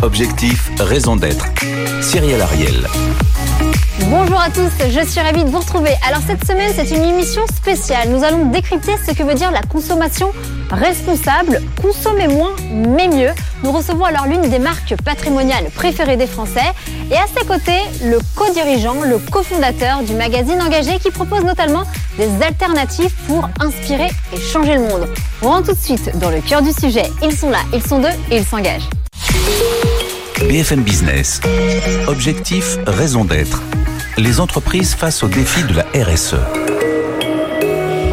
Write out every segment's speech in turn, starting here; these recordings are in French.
Objectif, raison d'être. Cyril Ariel. Bonjour à tous, je suis ravie de vous retrouver. Alors cette semaine, c'est une émission spéciale. Nous allons décrypter ce que veut dire la consommation responsable. Consommer moins, mais mieux. Nous recevons alors l'une des marques patrimoniales préférées des Français. Et à ses côtés, le co-dirigeant, le cofondateur du magazine Engagé qui propose notamment des alternatives pour inspirer et changer le monde. On rentre tout de suite dans le cœur du sujet. Ils sont là, ils sont deux et ils s'engagent. BFM Business. Objectif, raison d'être. Les entreprises face aux défis de la RSE.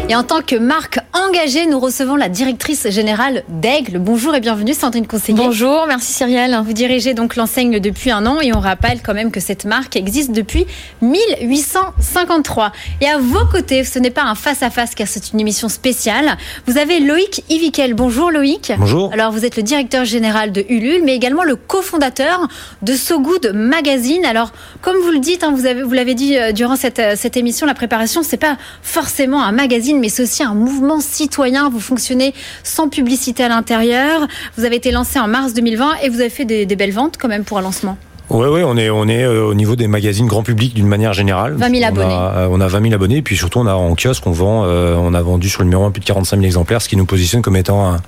Et en tant que marque engagée, nous recevons la directrice générale d'Aigle. Bonjour et bienvenue Sandrine Conseiller. Bonjour, merci Cyrielle. Vous dirigez donc l'enseigne depuis un an et on rappelle quand même que cette marque existe depuis 1853. Et à vos côtés, ce n'est pas un face-à-face car c'est une émission spéciale. Vous avez Loïc Ivikel. Bonjour Loïc. Bonjour. Alors vous êtes le directeur général de Ulule mais également le cofondateur de So Good Magazine. Alors comme vous le dites, hein, vous, avez, vous l'avez dit euh, durant cette, euh, cette émission, la préparation, c'est pas forcément un magazine mais c'est aussi un mouvement citoyen. Vous fonctionnez sans publicité à l'intérieur. Vous avez été lancé en mars 2020 et vous avez fait des, des belles ventes quand même pour un lancement. Oui, ouais, on est, on est euh, au niveau des magazines grand public d'une manière générale. 20 000 abonnés. On a, euh, on a 20 000 abonnés, et puis surtout, on a en kiosque, on vend, euh, on a vendu sur le numéro 1 plus de 45 000 exemplaires, ce qui nous positionne comme étant un,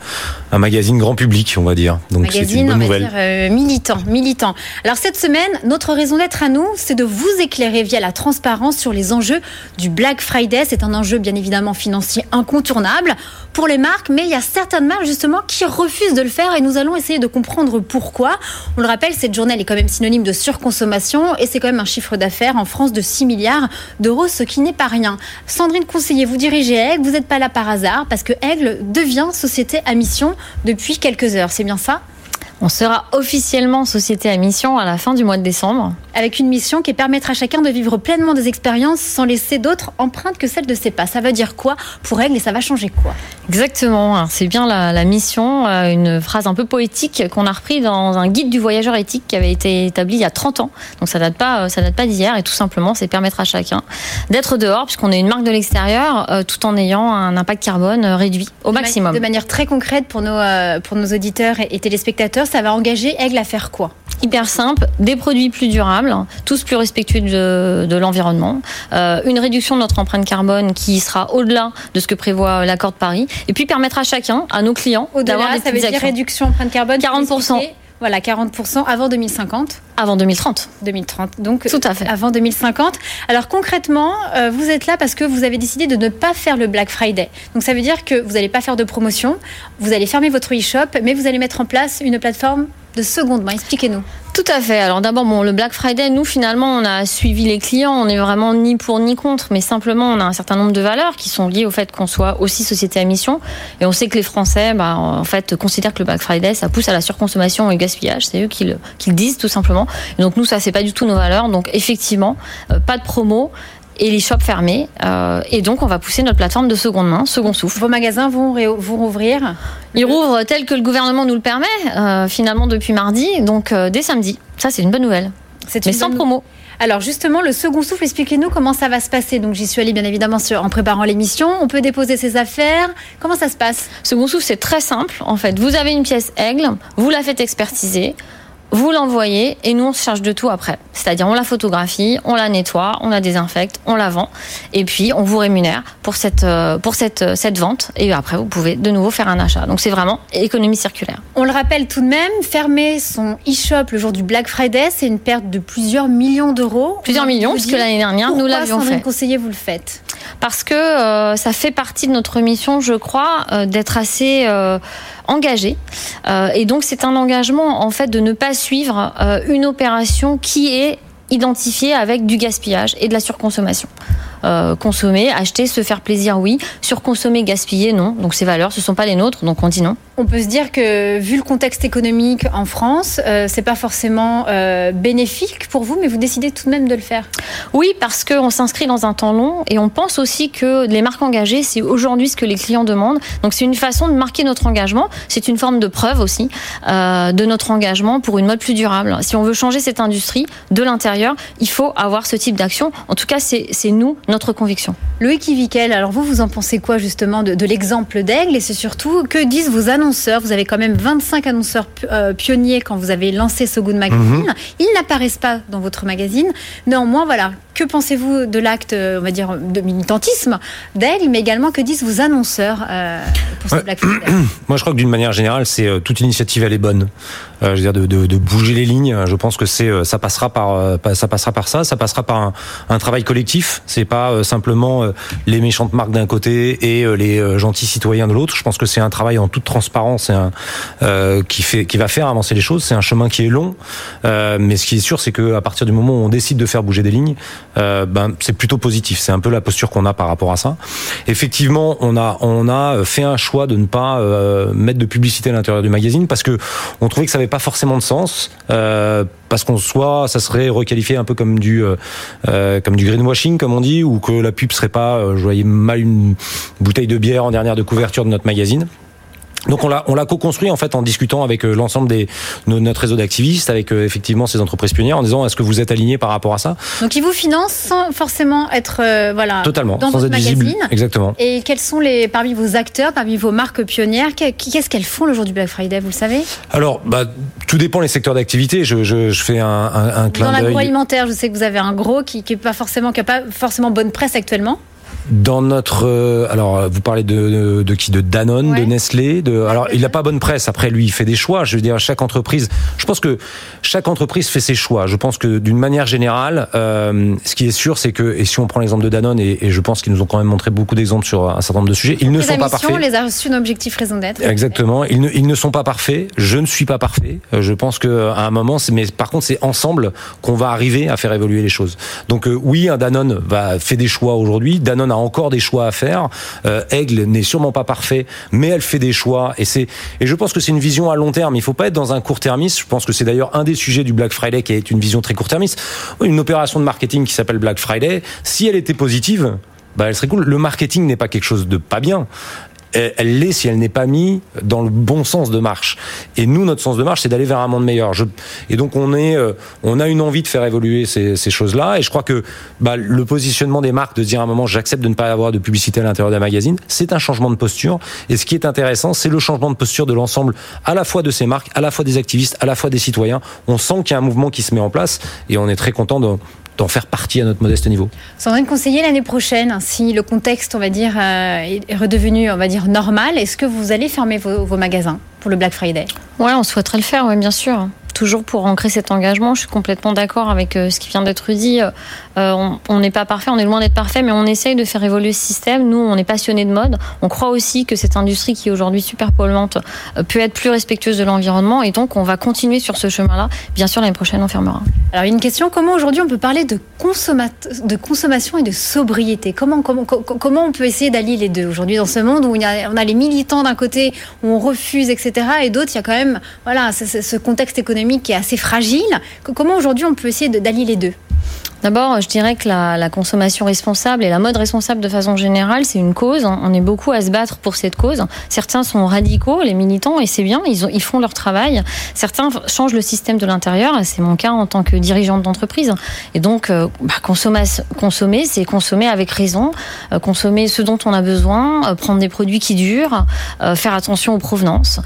un magazine grand public, on va dire. Donc c'est magazine, une bonne on va nouvelle. dire euh, militant, militant. Alors cette semaine, notre raison d'être à nous, c'est de vous éclairer via la transparence sur les enjeux du Black Friday. C'est un enjeu bien évidemment financier incontournable pour les marques, mais il y a certaines marques justement qui refusent de le faire et nous allons essayer de comprendre pourquoi. On le rappelle, cette journée elle est quand même synonyme de surconsommation et c'est quand même un chiffre d'affaires en France de 6 milliards d'euros, ce qui n'est pas rien. Sandrine Conseiller, vous dirigez Aigle, vous n'êtes pas là par hasard parce que Aigle devient société à mission depuis quelques heures, c'est bien ça? On sera officiellement société à mission à la fin du mois de décembre. avec une mission qui permettra à chacun de vivre pleinement des expériences sans laisser d'autres empreintes que celles de ses pas. Ça veut dire quoi pour Aigle et ça va changer quoi? Exactement, c'est bien la, la mission, euh, une phrase un peu poétique qu'on a repris dans un guide du voyageur éthique qui avait été établi il y a 30 ans. Donc ça date pas, euh, ça date pas d'hier et tout simplement c'est permettre à chacun d'être dehors puisqu'on est une marque de l'extérieur euh, tout en ayant un impact carbone réduit au maximum. De manière très concrète pour nos, pour nos auditeurs et téléspectateurs, ça va engager Aigle à faire quoi Hyper simple, des produits plus durables, tous plus respectueux de, de l'environnement, euh, une réduction de notre empreinte carbone qui sera au-delà de ce que prévoit l'accord de Paris, et puis permettre à chacun, à nos clients, d'avoir des ça veut petites dire actions. réduction empreinte carbone. 40%. Voilà, 40% avant 2050. avant 2030. 2030. Donc, Tout à fait. avant 2050. Alors, concrètement, euh, vous êtes là parce que vous avez décidé de ne pas faire le Black Friday. Donc, ça veut dire que vous n'allez pas faire de promotion, vous allez fermer votre e-shop, mais vous allez mettre en place une plateforme de. Expliquez-nous. Tout à fait. Alors d'abord, bon, le Black Friday, nous finalement, on a suivi les clients. On est vraiment ni pour ni contre, mais simplement, on a un certain nombre de valeurs qui sont liées au fait qu'on soit aussi société à mission. Et on sait que les Français, bah, en fait, considèrent que le Black Friday, ça pousse à la surconsommation et au gaspillage. C'est eux qui le, disent tout simplement. Donc nous, ça, c'est pas du tout nos valeurs. Donc effectivement, euh, pas de promo. Et les shops fermés. Euh, et donc, on va pousser notre plateforme de seconde main, second souffle. Vos magasins vont, vont rouvrir. Ils rouvrent tel que le gouvernement nous le permet, euh, finalement, depuis mardi. Donc, euh, dès samedi. Ça, c'est une bonne nouvelle. C'est Mais une sans bonne- promo. Alors justement, le second souffle, expliquez-nous comment ça va se passer. Donc j'y suis allée bien évidemment sur- en préparant l'émission. On peut déposer ses affaires. Comment ça se passe? Second souffle, c'est très simple. En fait, vous avez une pièce aigle, vous la faites expertiser, vous l'envoyez et nous on se charge de tout après. C'est-à-dire on la photographie, on la nettoie, on la désinfecte, on la vend et puis on vous rémunère pour cette euh, pour cette euh, cette vente et après vous pouvez de nouveau faire un achat. Donc c'est vraiment économie circulaire. On le rappelle tout de même, fermer son e-shop le jour du Black Friday, c'est une perte de plusieurs millions d'euros. Plusieurs millions puisque l'année dernière nous pourquoi, l'avions fait. Conseiller, vous le faites parce que euh, ça fait partie de notre mission, je crois, euh, d'être assez euh, engagé. Euh, et donc c'est un engagement en fait de ne pas suivre euh, une opération qui est identifiée avec du gaspillage et de la surconsommation. Euh, consommer, acheter, se faire plaisir, oui. Surconsommer, gaspiller, non. Donc ces valeurs, ce sont pas les nôtres, donc on dit non. On peut se dire que vu le contexte économique en France, euh, c'est pas forcément euh, bénéfique pour vous, mais vous décidez tout de même de le faire. Oui, parce qu'on s'inscrit dans un temps long et on pense aussi que les marques engagées, c'est aujourd'hui ce que les clients demandent. Donc c'est une façon de marquer notre engagement. C'est une forme de preuve aussi euh, de notre engagement pour une mode plus durable. Si on veut changer cette industrie de l'intérieur, il faut avoir ce type d'action. En tout cas, c'est nous, notre conviction. Loïc Ivikel, alors vous, vous en pensez quoi justement de, l'exemple d'Aigle? Et c'est surtout, que disent vos annonceurs? Vous avez quand même 25 annonceurs euh, pionniers quand vous avez lancé So Good Magazine. Mhm. Ils n'apparaissent pas dans votre magazine. Néanmoins, voilà, que pensez-vous de l'acte, on va dire, de militantisme d'Aigle, mais également que disent vos annonceurs euh, pour ce Black Friday? Moi, je crois que d'une manière générale, c'est euh, toute initiative, elle est bonne. je veux dire, de, de, bouger les lignes. Je pense que c'est, ça passera par, ça passera par ça, ça passera par un, un travail collectif. C'est pas simplement euh, les méchantes marques d'un côté et euh, les euh, gentils citoyens de l'autre. Je pense que c'est un travail en toute transparence un, qui fait qui va faire avancer les choses. C'est un chemin qui est long, mais ce qui est sûr, c'est que à partir du moment où on décide de faire bouger des lignes, ben c'est plutôt positif. C'est un peu la posture qu'on a par rapport à ça. Effectivement, on a on a fait un choix de ne pas mettre de publicité à l'intérieur du magazine parce que on trouvait que ça avait pas forcément de sens parce qu'on soit ça serait requalifié un peu comme du comme du greenwashing comme on dit ou que la pub serait pas, euh, je voyais mal une bouteille de bière en dernière de couverture de notre magazine. Donc on l'a on l'a co-construit en fait en discutant avec euh, l'ensemble des notre réseau d'activistes, avec euh, effectivement ces entreprises pionnières, en disant est-ce que vous êtes alignés par rapport à ça? Donc ils vous financent sans forcément être voilà totalement dans sans votre être magazine. visible. Exactement. Et quels sont les parmi vos acteurs, parmi vos marques pionnières, qu'est-ce qu'elles font le jour du Black Friday, vous le savez? Alors bah tout dépend les secteurs d'activité. Je, je, je, fais un, un, un clin Dans l'agroalimentaire, je sais que vous avez un gros qui, qui est pas forcément qui a pas forcément bonne presse actuellement. Dans notre, euh, alors vous parlez de, de, qui, de Danone, de Nestlé, de, alors il n'a pas bonne presse. Après lui, il fait des choix. Je veux dire, chaque entreprise. Je pense que chaque entreprise fait ses choix. Je pense que d'une manière générale, euh, ce qui est sûr, c'est que, et si on prend l'exemple de Danone, et, et je pense qu'ils nous ont quand même montré beaucoup d'exemples sur un certain nombre de sujets, ils ne sont pas parfaits. les a reçus objectif raison d'être. Exactement. Ils ne, ils ne sont pas parfaits. Je ne suis pas parfait. Euh, je pense que à un moment, mais par contre, c'est ensemble qu'on va arriver à faire évoluer les choses. Donc oui, un Danone va fait des choix aujourd'hui. Danone a encore des choix à faire. Euh, Aigle n'est sûrement pas parfait, mais elle fait des choix et c'est et je pense que c'est une vision à long terme. Il faut pas être dans un court-termiste. Je pense que c'est d'ailleurs un des sujets du Black Friday qui est une vision très court-termiste. Une opération de marketing qui s'appelle Black Friday, si elle était positive, bah, elle serait cool. Le marketing n'est pas quelque chose de pas bien elle l'est si elle n'est pas mise dans le bon sens de marche. Et nous, notre sens de marche, c'est d'aller vers un monde meilleur. Je, et donc, on est, euh, on a une envie de faire évoluer ces, ces choses-là. Et je crois que bah, le positionnement des marques, de dire à un moment, j'accepte de ne pas avoir de publicité à l'intérieur d'un magazine, c'est un changement de posture. Et ce qui est intéressant, c'est le changement de posture de l'ensemble, à la fois de ces marques, à la fois des activistes, à la fois des citoyens. On sent qu'il y a un mouvement qui se met en place, et on est très content de, d'en faire partie à notre modeste niveau. Sandrine Conseiller, l'année prochaine, si le contexte, euh, est redevenu, on va dire, normal, est-ce que vous allez fermer vos magasins? Pour le Black Friday Ouais, on souhaiterait le faire, oui, bien sûr toujours pour ancrer cet engagement. Je suis complètement d'accord avec euh, ce qui vient d'être dit. Euh, on n'est pas parfait, on est loin d'être parfait, mais on essaye de faire évoluer ce système. Nous, on est passionnés de mode. On croit aussi que cette industrie qui est aujourd'hui super polluante euh, peut être plus respectueuse de l'environnement et donc on va continuer sur ce chemin-là. Bien sûr, l'année prochaine, on fermera. Alors, une question comment aujourd'hui on peut parler de, de consommation et de sobriété? Comment, comment, comment on peut essayer d'allier les deux? Aujourd'hui dans ce monde où a, on a les militants d'un côté où on refuse, etc., et d'autres, il y a quand même voilà, ce contexte économique qui est assez fragile. Comment aujourd'hui on peut essayer d'allier les deux? D'abord, je dirais que la, consommation responsable et la mode responsable de façon générale, c'est une cause. On est beaucoup à se battre pour cette cause. Certains sont radicaux, les militants, et c'est bien, ils, ils, font leur travail. Certains changent le système de l'intérieur, c'est mon cas en tant que dirigeante d'entreprise. Et donc, euh, bah, consommer, c'est consommer avec raison, euh, consommer ce dont on a besoin, euh, prendre des produits qui durent, faire attention aux provenances,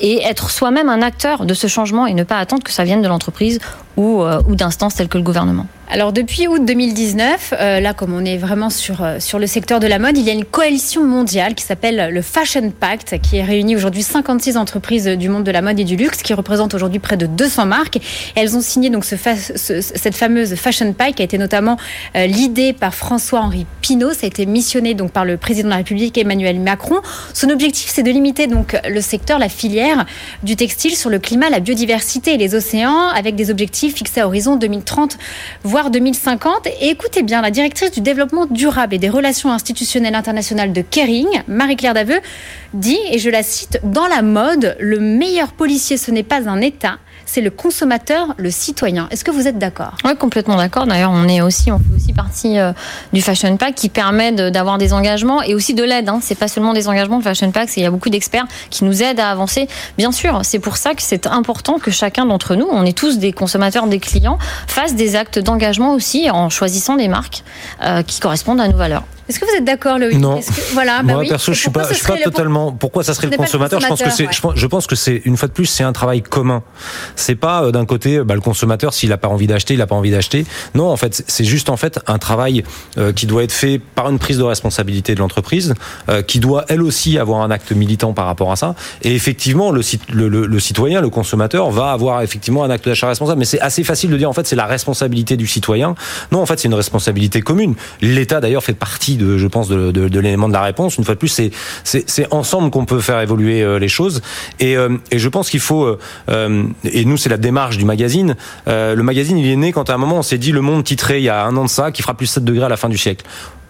et être soi-même un acteur de ce changement et ne pas attendre que ça vienne de l'entreprise ou, ou d'instances telles que le gouvernement. Alors depuis août 2019, euh, là comme on est vraiment sur, euh, sur le secteur de la mode, il y a une coalition mondiale qui s'appelle le Fashion Pact, qui réunit aujourd'hui 56 entreprises du monde de la mode et du luxe, qui représente aujourd'hui près de 200 marques. elles ont signé donc ce, cette fameuse Fashion Pact, qui a été notamment euh, l'idée par François-Henri Pinault. Ça a été missionné donc par le président de la République Emmanuel Macron. Son objectif, c'est de limiter donc le secteur, la filière du textile sur le climat, la biodiversité et les océans, avec des objectifs fixés à horizon 2030, voire 2050. Et écoutez bien, la directrice du développement durable et des relations institutionnelles internationales de Kering, Marie-Claire Daveux, dit, et je la cite, Dans la mode, le meilleur policier, ce n'est pas un État, c'est le consommateur, le citoyen. Est-ce que vous êtes d'accord? Oui, complètement d'accord. D'ailleurs, on est aussi, on fait aussi partie euh, du Fashion Pack qui permet d'avoir des engagements et aussi de l'aide. Hein. C'est pas seulement des engagements de Fashion Pack, il y a beaucoup d'experts qui nous aident à avancer. Bien sûr, c'est pour ça que c'est important que chacun d'entre nous, on est tous des consommateurs, des clients, fasse des actes d'engagement aussi en choisissant des marques euh, qui correspondent à nos valeurs. Est-ce que vous êtes d'accord, Loïc Non. voilà, bah Moi, perso, je suis pas, je suis pas totalement. Pourquoi ça serait le consommateur, Je pense que c'est, je pense que c'est une fois de plus, c'est un travail commun. C'est pas euh, d'un côté, bah, le consommateur, s'il a pas envie d'acheter, il a pas envie d'acheter. Non, en fait, c'est juste en fait un travail euh, qui doit être fait par une prise de responsabilité de l'entreprise, euh, qui doit elle aussi avoir un acte militant par rapport à ça. Et effectivement, le, le, le, le citoyen, le consommateur, va avoir effectivement un acte d'achat responsable. Mais c'est assez facile de dire en fait, c'est la responsabilité du citoyen. Non, en fait, c'est une responsabilité commune. L'État d'ailleurs fait partie de, je pense, de, de, l'élément de la réponse. Une fois de plus, c'est c'est ensemble qu'on peut faire évoluer euh, les choses. Et, euh, et je pense qu'il faut. Euh, et nous, c'est la démarche du magazine. le magazine, il est né quand à un moment on s'est dit le monde titré il y a un an de ça qui fera plus 7 degrés à la fin du siècle.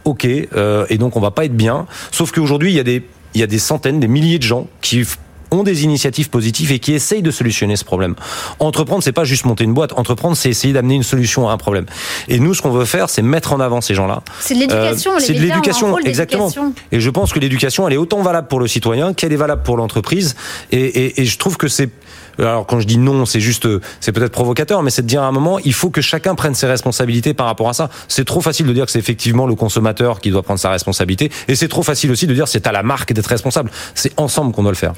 Ok, et donc on va pas être bien. Sauf qu'aujourd'hui, il y a des il y a des centaines, des milliers de gens qui ont des initiatives positives et qui essayent de solutionner ce problème. Entreprendre, c'est pas juste monter une boîte. Entreprendre, c'est essayer d'amener une solution à un problème. Et nous, ce qu'on veut faire, c'est mettre en avant ces gens-là. C'est de l'éducation. Euh, c'est de l'éducation, exactement. Et je pense que l'éducation, elle est autant valable pour le citoyen qu'elle est valable pour l'entreprise. Et, et, et je trouve que c'est alors quand je dis non, c'est juste, c'est peut-être provocateur, mais c'est de dire à un moment, il faut que chacun prenne ses responsabilités par rapport à ça. C'est trop facile de dire que c'est effectivement le consommateur qui doit prendre sa responsabilité, et c'est trop facile aussi de dire c'est à la marque d'être responsable. C'est ensemble qu'on doit le faire.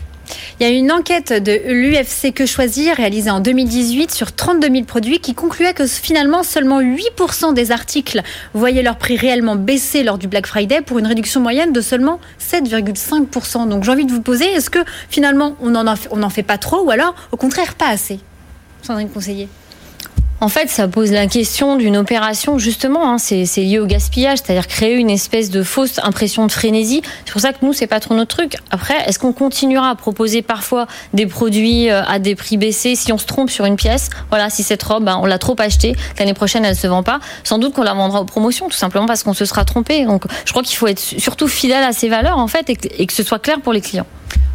Il y a une enquête de l'UFC Que Choisir réalisée en 2018 sur 32 000 produits qui concluait que finalement seulement 8% des articles voyaient leur prix réellement baisser lors du Black Friday pour une réduction moyenne de seulement 7,5%. Donc j'ai envie de vous poser, est-ce que finalement on n'en on fait pas trop ou alors au contraire pas assez? Sandrine Conseiller en fait, ça pose la question d'une opération, justement, hein, c'est lié au gaspillage, c'est-à-dire créer une espèce de fausse impression de frénésie. C'est pour ça que nous, c'est pas trop notre truc. Après, est-ce qu'on continuera à proposer parfois des produits euh, à des prix baissés si on se trompe sur une pièce? Voilà, si cette robe, ben, on l'a trop achetée, l'année prochaine, elle se vend pas. Sans doute qu'on la vendra aux promotions, tout simplement parce qu'on se sera trompé. Donc, je crois qu'il faut être surtout fidèle à ses valeurs, en fait, et que ce soit clair pour les clients.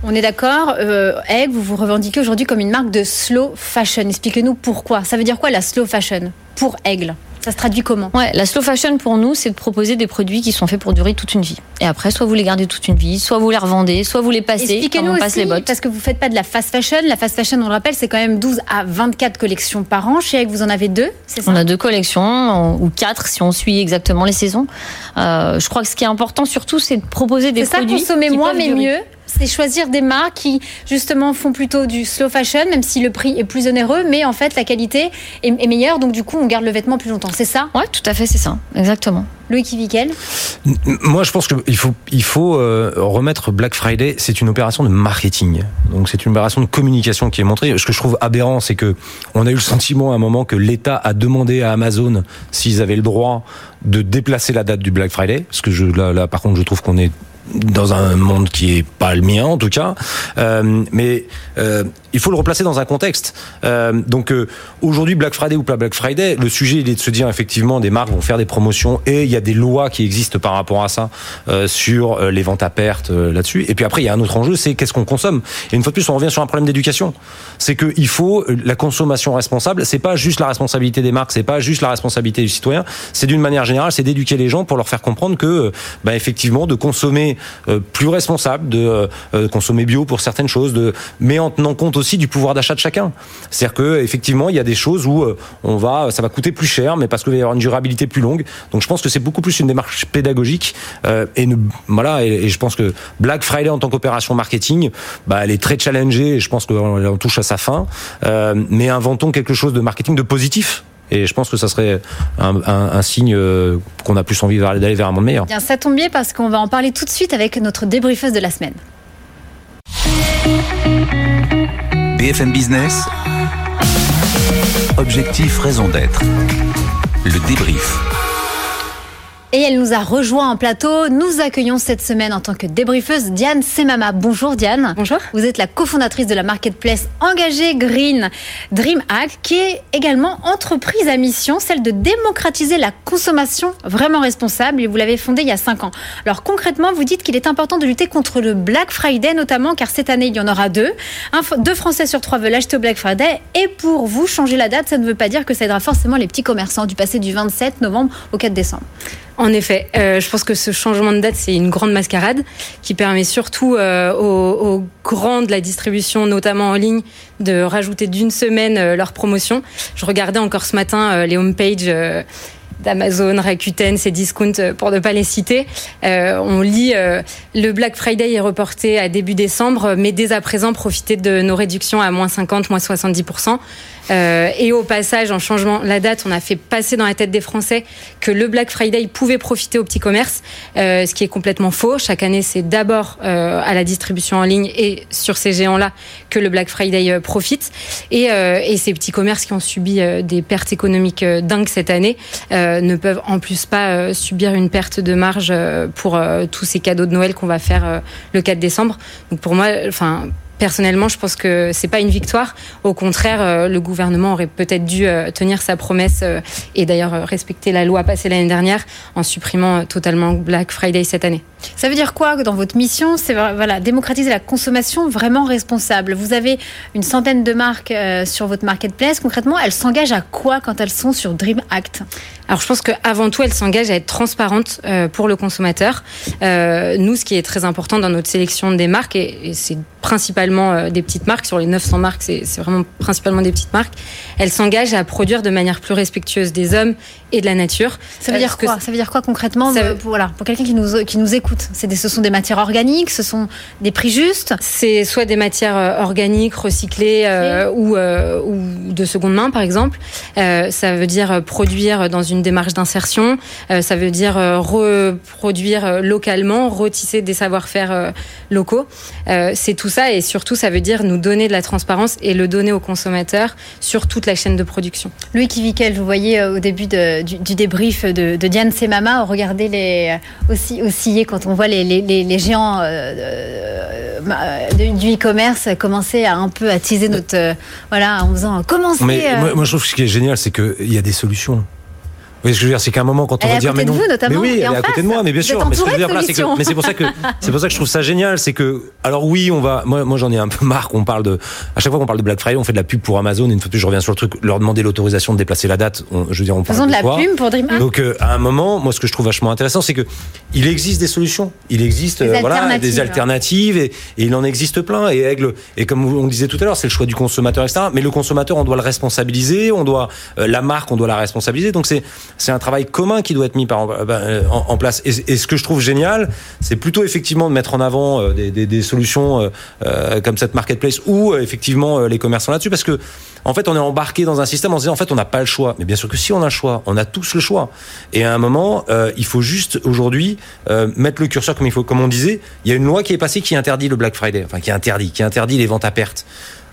On est d'accord. Euh, vous vous revendiquez aujourd'hui comme une marque de slow fashion. Expliquez-nous pourquoi. Ça veut dire quoi la slow fashion? Pour Aigle ça se traduit comment? Ouais, la slow fashion pour nous, c'est de proposer des produits qui sont faits pour durer toute une vie. Et après, soit vous les gardez toute une vie, soit vous les revendez, soit vous les passez. Expliquez-nous aussi, les bottes. parce que vous faites pas de la fast fashion. La fast fashion, on le rappelle, c'est quand même 12 à 24 collections par an. Chez Egg, vous en avez deux, c'est ça? On a deux collections, ou quatre si on suit exactement les saisons. Euh, je crois que ce qui est important surtout, c'est de proposer des produits. C'est ça, consommer moins mais mieux c'est choisir des marques qui justement font plutôt du slow fashion, même si le prix est plus onéreux, mais en fait la qualité est, meilleure, donc du coup on garde le vêtement plus longtemps. C'est ça Ouais, tout à fait, c'est ça, exactement. Loïc Viquel Moi, je pense qu'il faut, il faut euh, remettre Black Friday. C'est une opération de marketing. Donc, c'est une opération de communication qui est montrée. Ce que je trouve aberrant, c'est que on a eu le sentiment à un moment que l'État a demandé à Amazon s'ils avaient le droit de déplacer la date du Black Friday. Parce que je, là, là par contre, je trouve qu'on est dans un monde qui est pas le mien en tout cas, euh, mais euh, il faut le replacer dans un contexte. Euh, donc euh, aujourd'hui Black Friday ou pas Black Friday, le sujet il est de se dire effectivement des marques vont faire des promotions et il y a des lois qui existent par rapport à ça euh, sur les ventes à perte là-dessus. Et puis après il y a un autre enjeu, c'est qu'est-ce qu'on consomme. Et une fois de plus on revient sur un problème d'éducation. C'est que il faut la consommation responsable. C'est pas juste la responsabilité des marques, c'est pas juste la responsabilité du citoyen. C'est d'une manière générale, c'est d'éduquer les gens pour leur faire comprendre que bah, effectivement de consommer plus responsable, de consommer bio pour certaines choses, de, mais en tenant compte aussi du pouvoir d'achat de chacun. C'est-à-dire que effectivement, il y a des choses où on va, ça va coûter plus cher, mais parce qu'il va y avoir une durabilité plus longue. Donc je pense que c'est beaucoup plus une démarche pédagogique et voilà. Et, je pense que Black Friday en tant qu'opération marketing, bah, elle est très challengée. Je pense qu'on touche à sa fin. mais inventons quelque chose de marketing de positif et je pense que ça serait un, signe euh, qu'on a plus envie d'aller vers un monde meilleur. Bien, ça tombe bien parce qu'on va en parler tout de suite avec notre débriefeuse de la semaine. BFM Business. Objectif, raison d'être. Le débrief. Et elle nous a rejoint en plateau. Nous accueillons cette semaine en tant que débriefeuse Diane Semama. Bonjour Diane. Bonjour. Vous êtes la cofondatrice de la marketplace engagée Green Dream Hack, qui est également entreprise à mission, celle de démocratiser la consommation vraiment responsable. Et vous l'avez fondée il y a cinq ans. Alors concrètement, vous dites qu'il est important de lutter contre le Black Friday notamment, car cette année il y en aura deux. Un, deux Français sur trois veulent acheter au Black Friday. Et pour vous changer la date, ça ne veut pas dire que ça aidera forcément les petits commerçants du passé du 27 novembre au 4 décembre. En effet, euh, je pense que ce changement de date, c'est une grande mascarade qui permet surtout euh, aux, grands de la distribution, notamment en ligne, de rajouter d'une semaine euh, leur promotion. Je regardais encore ce matin les homepages d'Amazon, Rakuten, ces discounts pour ne pas les citer. On lit le Black Friday est reporté à début décembre, mais dès à présent profitez de nos réductions à moins 50, moins 70 euh, et au passage, en changement la date, on a fait passer dans la tête des Français que le Black Friday pouvait profiter aux petits commerces, euh, ce qui est complètement faux. Chaque année, c'est d'abord euh, à la distribution en ligne et sur ces géants-là que le Black Friday profite. Et, et, ces petits commerces qui ont subi des pertes économiques dingues cette année ne peuvent en plus pas subir une perte de marge pour tous ces cadeaux de Noël qu'on va faire le 4 décembre. Donc pour moi, enfin personnellement, je pense que c'est pas une victoire. Au contraire, euh, le gouvernement aurait peut-être dû euh, tenir sa promesse euh, et d'ailleurs respecter la loi passée l'année dernière en supprimant totalement Black Friday cette année. Ça veut dire quoi dans votre mission C'est voilà, démocratiser la consommation vraiment responsable? Vous avez une centaine de marques sur votre marketplace. Concrètement, elles s'engagent à quoi quand elles sont sur Dream Act? Alors je pense qu'avant tout, elle s'engage à être transparente euh, pour le consommateur. Euh, nous, ce qui est très important dans notre sélection des marques, et, et c'est principalement euh, des petites marques, sur les 900 marques, c'est vraiment principalement des petites marques, elle s'engage à produire de manière plus respectueuse des hommes et de la nature. Ça veut dire quoi? Ça veut dire quoi concrètement Ça veut- pour, voilà, pour quelqu'un qui nous, qui nous écoute? C'est des- Ce sont des matières organiques, ce sont des prix justes C'est soit des matières euh, organiques, recyclées euh, ou, euh, ou de seconde main, par exemple. Euh, ça veut dire produire dans une démarche d'insertion. Ça veut dire reproduire localement, retisser des savoir-faire locaux. C'est tout ça et surtout, ça veut dire nous donner de la transparence et le donner aux consommateurs sur toute la chaîne de production. Louis Kivikel, vous voyez au début de, du, du, débrief de, de Diane Semama, regardez les aussi osciller quand on voit les, les, les, les géants euh, de, du e-commerce commencer à un peu à teaser notre euh, voilà en faisant commencer. Mais euh, moi, moi, je trouve que ce qui est génial, c'est qu'il y a des solutions. Voyez ce que je veux dire, c'est qu'à un moment quand on Elle va dire mais non, vous, notamment, mais oui, elle est à côté de moi, mais bien Vous sûr. Mais ce c'est c'est pour ça que c'est pour ça que je trouve ça génial, c'est que alors oui, on va, moi, moi j'en ai un peu marre. On parle de, à chaque fois qu'on parle de Black Friday, on fait de la pub pour Amazon. Et une fois de plus, je reviens sur le truc, leur demander l'autorisation de déplacer la date. On, je veux dire, on parle de la quoi pub pour Dream Hack. Donc euh, à un moment, moi ce que je trouve vachement intéressant, c'est que il existe des solutions, il existe Des euh, voilà des alternatives et, et il en existe plein. Et Aigle, et comme on le disait tout à l'heure, c'est le choix du consommateur, etc. Mais le consommateur, on doit le responsabiliser, on doit euh, la marque, on doit la responsabiliser. Donc c'est c'est un travail commun qui doit être mis par euh, en, en place. Et, ce que je trouve génial, c'est plutôt effectivement de mettre en avant euh, des, des, des, solutions euh, euh, comme cette marketplace ou effectivement euh, les commerçants là-dessus, parce que en fait, on est embarqué dans un système en se disant en fait, on n'a pas le choix. Mais bien sûr que si on a le choix, on a tous le choix. Et à un moment, euh, il faut juste aujourd'hui euh, mettre le curseur comme il faut. Comme on disait, il y a une loi qui est passée qui interdit le Black Friday, enfin qui interdit, qui interdit les ventes à perte.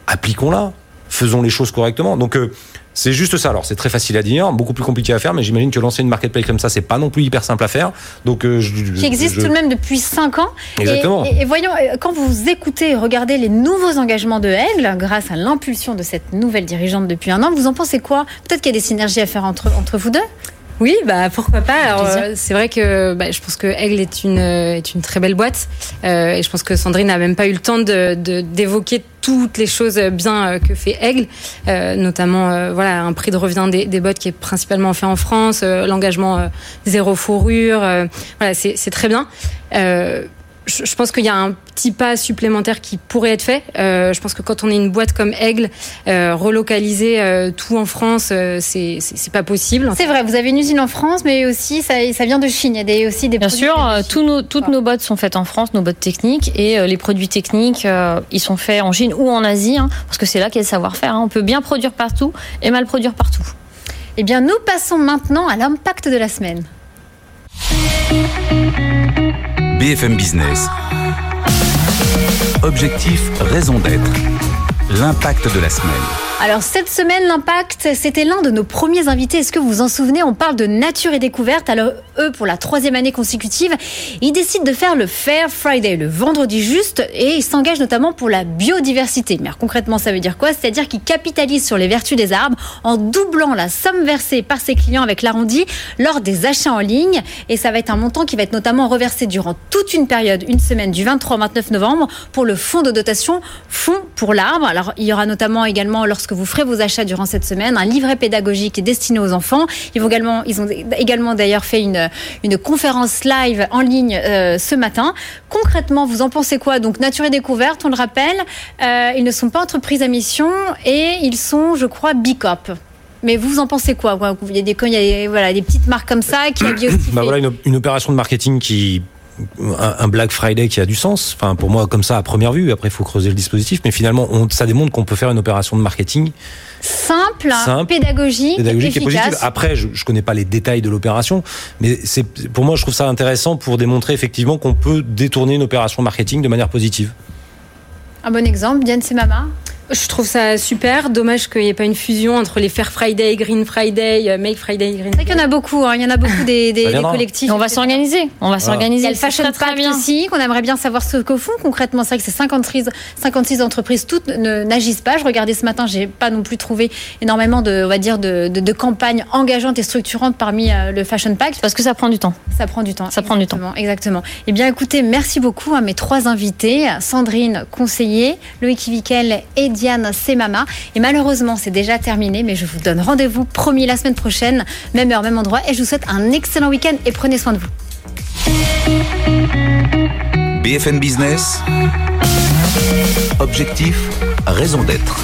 Appliquons-la, faisons les choses correctement. Donc euh, c'est juste ça. Alors c'est très facile à dire, beaucoup plus compliqué à faire, mais j'imagine que lancer une marketplace comme ça, c'est pas non plus hyper simple à faire. Donc euh, je, qui existe je... tout de même depuis 5 ans. Exactement. Et, et, et, voyons, euh, quand vous écoutez, regardez les nouveaux engagements de Aigle, grâce à l'impulsion de cette nouvelle dirigeante depuis un an, vous en pensez quoi? Peut-être qu'il y a des synergies à faire entre, entre vous deux? Oui, bah pourquoi pas. Alors euh, c'est vrai que bah, je pense que Aigle est une est une très belle boîte euh, et je pense que Sandrine n'a même pas eu le temps de d'évoquer toutes les choses bien que fait Aigle, euh, notamment voilà un prix de revient des, bottes qui est principalement fait en France, euh, l'engagement zéro fourrure, euh, voilà c'est très bien. Je, pense qu'il y a un petit pas supplémentaire qui pourrait être fait. Euh, je pense que quand on est une boîte comme Aigle, euh, relocaliser euh, tout en France, euh, c'est c'est pas possible. C'est vrai, vous avez une usine en France, mais aussi ça, ça vient de Chine. Il y a des, aussi des Bien sûr, de tous nos, toutes nos bottes sont faites en France, nos bottes techniques, et euh, les produits techniques, euh, ils sont faits en Chine ou en Asie, hein, parce que c'est là qu'est le savoir-faire. Hein. On peut bien produire partout et mal produire partout. Eh bien, nous passons maintenant à l'impact de la semaine. BFM Business. Objectif, raison d'être. L'impact de la semaine. Alors cette semaine, l'impact, c'était l'un de nos premiers invités. Est-ce que vous vous en souvenez? On parle de nature et découverte. Alors eux, pour la troisième année consécutive, ils décident de faire le Fair Friday, le vendredi juste, et ils s'engagent notamment pour la biodiversité. Mais concrètement, ça veut dire quoi? C'est-à-dire qu'ils capitalisent sur les vertus des arbres en doublant la somme versée par ses clients avec l'arrondi lors des achats en ligne. Et ça va être un montant qui va être notamment reversé durant toute une période, une semaine du 23 au 29 novembre, pour le fonds de dotation Fonds pour l'arbre. Alors il y aura notamment également lorsque que vous ferez vos achats durant cette semaine, un livret pédagogique est destiné aux enfants. Ils, vont également, ils ont également d'ailleurs fait une, une conférence live en ligne euh, ce matin. Concrètement, vous en pensez quoi? Donc Nature et Découverte, on le rappelle, euh, ils ne sont pas entreprises à mission et ils sont, je crois, Bicop. Mais vous en pensez quoi? Il y a des, il y a voilà, des petites marques comme ça qui aussi. Bah voilà une, une opération de marketing qui un Black Friday qui a du sens. Enfin, pour moi, comme ça, à première vue. Après, il faut creuser le dispositif. Mais finalement, on, ça démontre qu'on peut faire une opération de marketing simple, simple pédagogique, pédagogique et positive. Après, je, je connais pas les détails de l'opération, mais c'est pour moi, je trouve ça intéressant pour démontrer effectivement qu'on peut détourner une opération marketing de manière positive. Un bon exemple, Diane Semama? Je trouve ça super. Dommage qu'il n'y ait pas une fusion entre les Fair Friday, Green Friday, euh, Make Friday, Green. C'est qu'il y en a beaucoup. Hein. Il y en a beaucoup des, des, collectifs. on va s'organiser. On va s'organiser. Il y a le Fashion Pact ici qu'on aimerait bien savoir ce qu'au fond concrètement. C'est vrai que ces 56, 56 entreprises toutes n'agissent pas. Je regardais ce matin, j'ai pas non plus trouvé énormément de, on va dire, de, de, de campagnes engageantes et structurantes parmi euh, le Fashion Pact. Parce que ça prend du temps. Ça prend du temps. Ça prend du temps. Exactement. Eh bien, écoutez, merci beaucoup à mes trois invités Sandrine, conseiller, Loïc Vikel et Diane Semama. Et malheureusement, c'est déjà terminé, mais je vous donne rendez-vous promis la semaine prochaine, même heure, même endroit. Et je vous souhaite un excellent week-end et prenez soin de vous. BFM Business. Objectif, raison d'être.